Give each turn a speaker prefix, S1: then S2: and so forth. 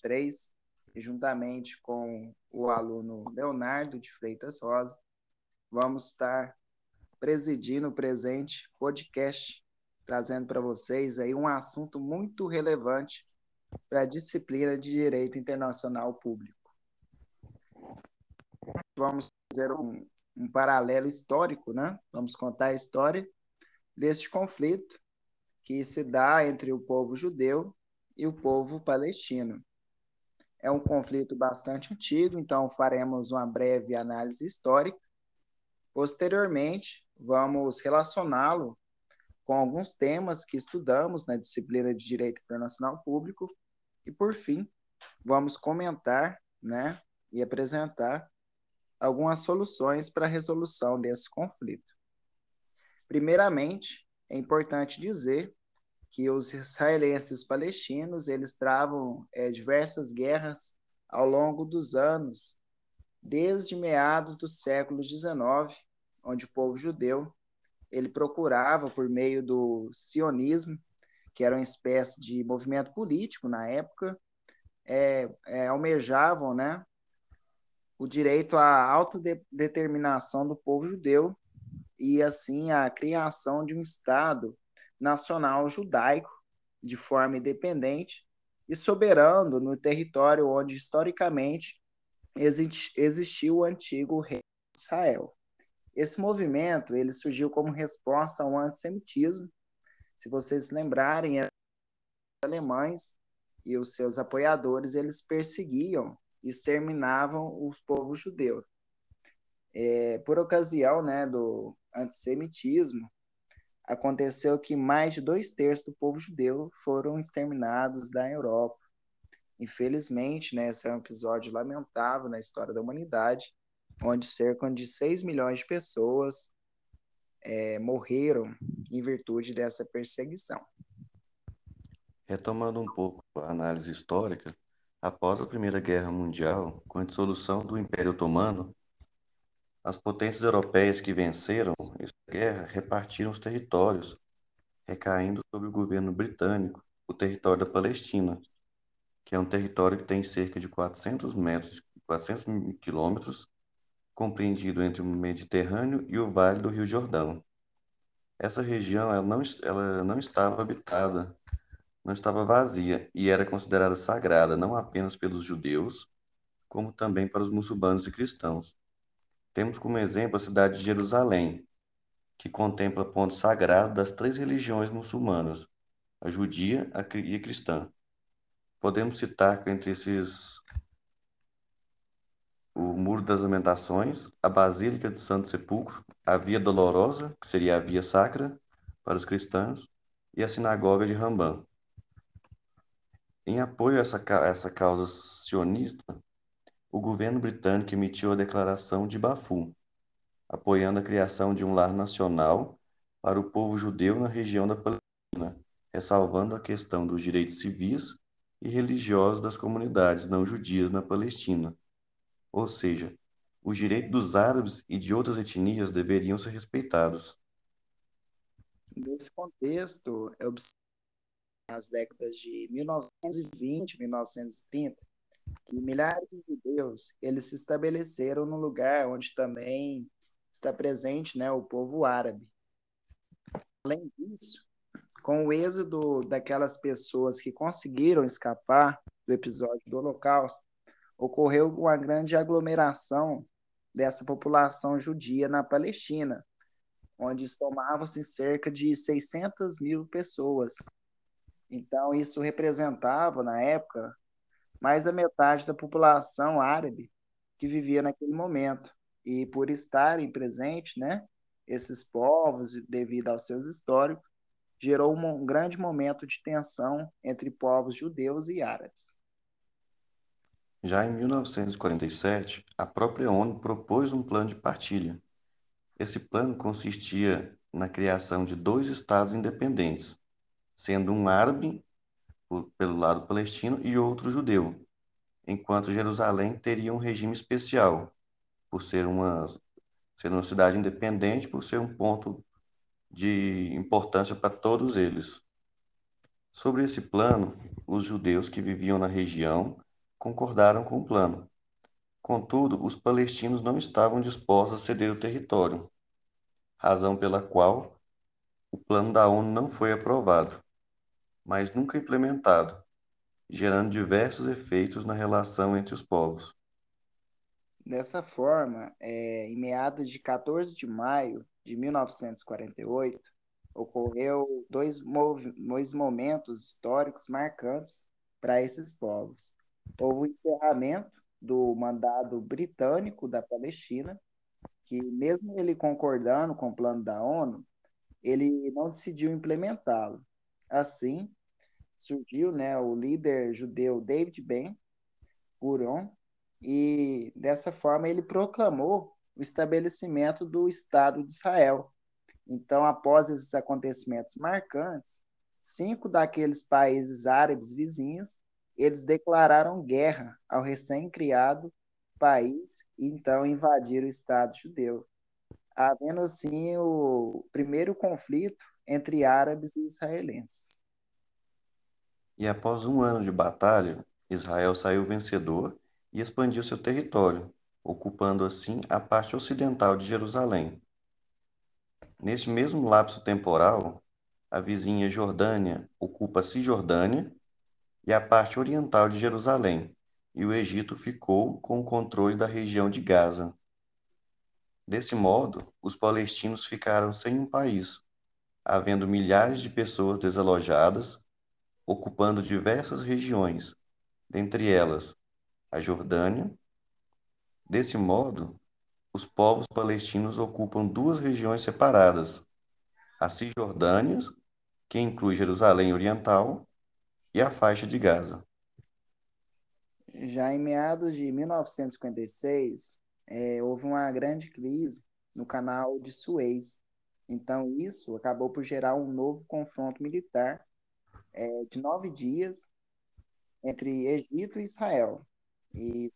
S1: 2023, e juntamente com o aluno Leonardo de Freitas Rosa, vamos estar presidindo o presente podcast, trazendo para vocês aí um assunto muito relevante para a disciplina de Direito Internacional Público. Vamos fazer um, um paralelo histórico, né? Vamos contar a história deste conflito que se dá entre o povo judeu e o povo palestino. É um conflito bastante antigo, então faremos uma breve análise histórica. Posteriormente, vamos relacioná-lo com alguns temas que estudamos na disciplina de Direito Internacional Público e, por fim, vamos comentar né, e apresentar algumas soluções para a resolução desse conflito. Primeiramente, é importante dizer que os israelenses e os palestinos eles travam é, diversas guerras ao longo dos anos, desde meados do século XIX, onde o povo judeu ele procurava por meio do sionismo, que era uma espécie de movimento político na época, é, é, almejavam, né, o direito à autodeterminação do povo judeu e assim a criação de um estado nacional judaico de forma independente e soberano no território onde historicamente existiu o antigo rei de Israel. Esse movimento ele surgiu como resposta ao antissemitismo. Se vocês lembrarem, os alemães e os seus apoiadores eles perseguiam e exterminavam os povos judeus. É, por ocasião né, do antissemitismo, aconteceu que mais de dois terços do povo judeu foram exterminados da Europa. Infelizmente, né, esse é um episódio lamentável na história da humanidade, onde cerca de 6 milhões de pessoas é, morreram em virtude dessa perseguição.
S2: Retomando um pouco a análise histórica, após a Primeira Guerra Mundial, com a dissolução do Império Otomano, as potências europeias que venceram essa guerra repartiram os territórios, recaindo sobre o governo britânico o território da Palestina, que é um território que tem cerca de 400 metros, 400 quilômetros, compreendido entre o Mediterrâneo e o Vale do Rio Jordão. Essa região ela não, ela não estava habitada, não estava vazia e era considerada sagrada não apenas pelos judeus, como também para os muçulmanos e cristãos. Temos como exemplo a cidade de Jerusalém, que contempla pontos sagrados das três religiões muçulmanas, a judia e a cristã. Podemos citar entre esses o Muro das Lamentações, a Basílica de Santo Sepulcro, a Via Dolorosa, que seria a Via Sacra para os cristãos, e a Sinagoga de Rambam. Em apoio a essa, essa causa sionista, o governo britânico emitiu a Declaração de Balfour, apoiando a criação de um lar nacional para o povo judeu na região da Palestina, ressalvando a questão dos direitos civis e religiosos das comunidades não judias na Palestina. Ou seja, os direitos dos árabes e de outras etnias deveriam ser respeitados.
S1: Nesse contexto, é nas décadas de 1920 1930, milhares de judeus eles se estabeleceram no lugar onde também está presente né, o povo árabe. Além disso, com o êxodo daquelas pessoas que conseguiram escapar do episódio do Holocausto, ocorreu uma grande aglomeração dessa população judia na Palestina, onde somavam-se cerca de 600 mil pessoas. Então, isso representava, na época, mais da metade da população árabe que vivia naquele momento. E por estarem presentes, né, esses povos, devido aos seus históricos, gerou um grande momento de tensão entre povos judeus e árabes.
S2: Já em 1947, a própria ONU propôs um plano de partilha. Esse plano consistia na criação de dois estados independentes, sendo um árabe pelo lado palestino e outro judeu, enquanto Jerusalém teria um regime especial, por ser uma, ser uma cidade independente, por ser um ponto de importância para todos eles. Sobre esse plano, os judeus que viviam na região concordaram com o plano. Contudo, os palestinos não estavam dispostos a ceder o território, razão pela qual o plano da ONU não foi aprovado, mas nunca implementado, gerando diversos efeitos na relação entre os povos.
S1: Dessa forma, é, em meados de 14 de maio de 1948, ocorreu dois, dois momentos históricos marcantes para esses povos. Houve o encerramento do mandado britânico da Palestina, que mesmo ele concordando com o plano da ONU, ele não decidiu implementá-lo. Assim, surgiu né, o líder judeu David Ben Gurion, e dessa forma ele proclamou o estabelecimento do Estado de Israel. Então, após esses acontecimentos marcantes, cinco daqueles países árabes vizinhos, eles declararam guerra ao recém-criado país e então invadiram o Estado judeu, havendo assim o primeiro conflito entre árabes e israelenses.
S2: E após um ano de batalha, Israel saiu vencedor e expandiu seu território, ocupando assim a parte ocidental de Jerusalém. Neste mesmo lapso temporal, a vizinha Jordânia ocupa Cisjordânia e a parte oriental de Jerusalém, e o Egito ficou com o controle da região de Gaza. Desse modo, os palestinos ficaram sem um país, havendo milhares de pessoas desalojadas, ocupando diversas regiões, dentre elas a Jordânia. Desse modo, os povos palestinos ocupam duas regiões separadas, a Cisjordânia, que inclui Jerusalém Oriental, e a faixa de Gaza.
S1: Já em meados de 1956, é, houve uma grande crise no canal de Suez. Então, isso acabou por gerar um novo confronto militar é, de nove dias entre Egito e Israel. E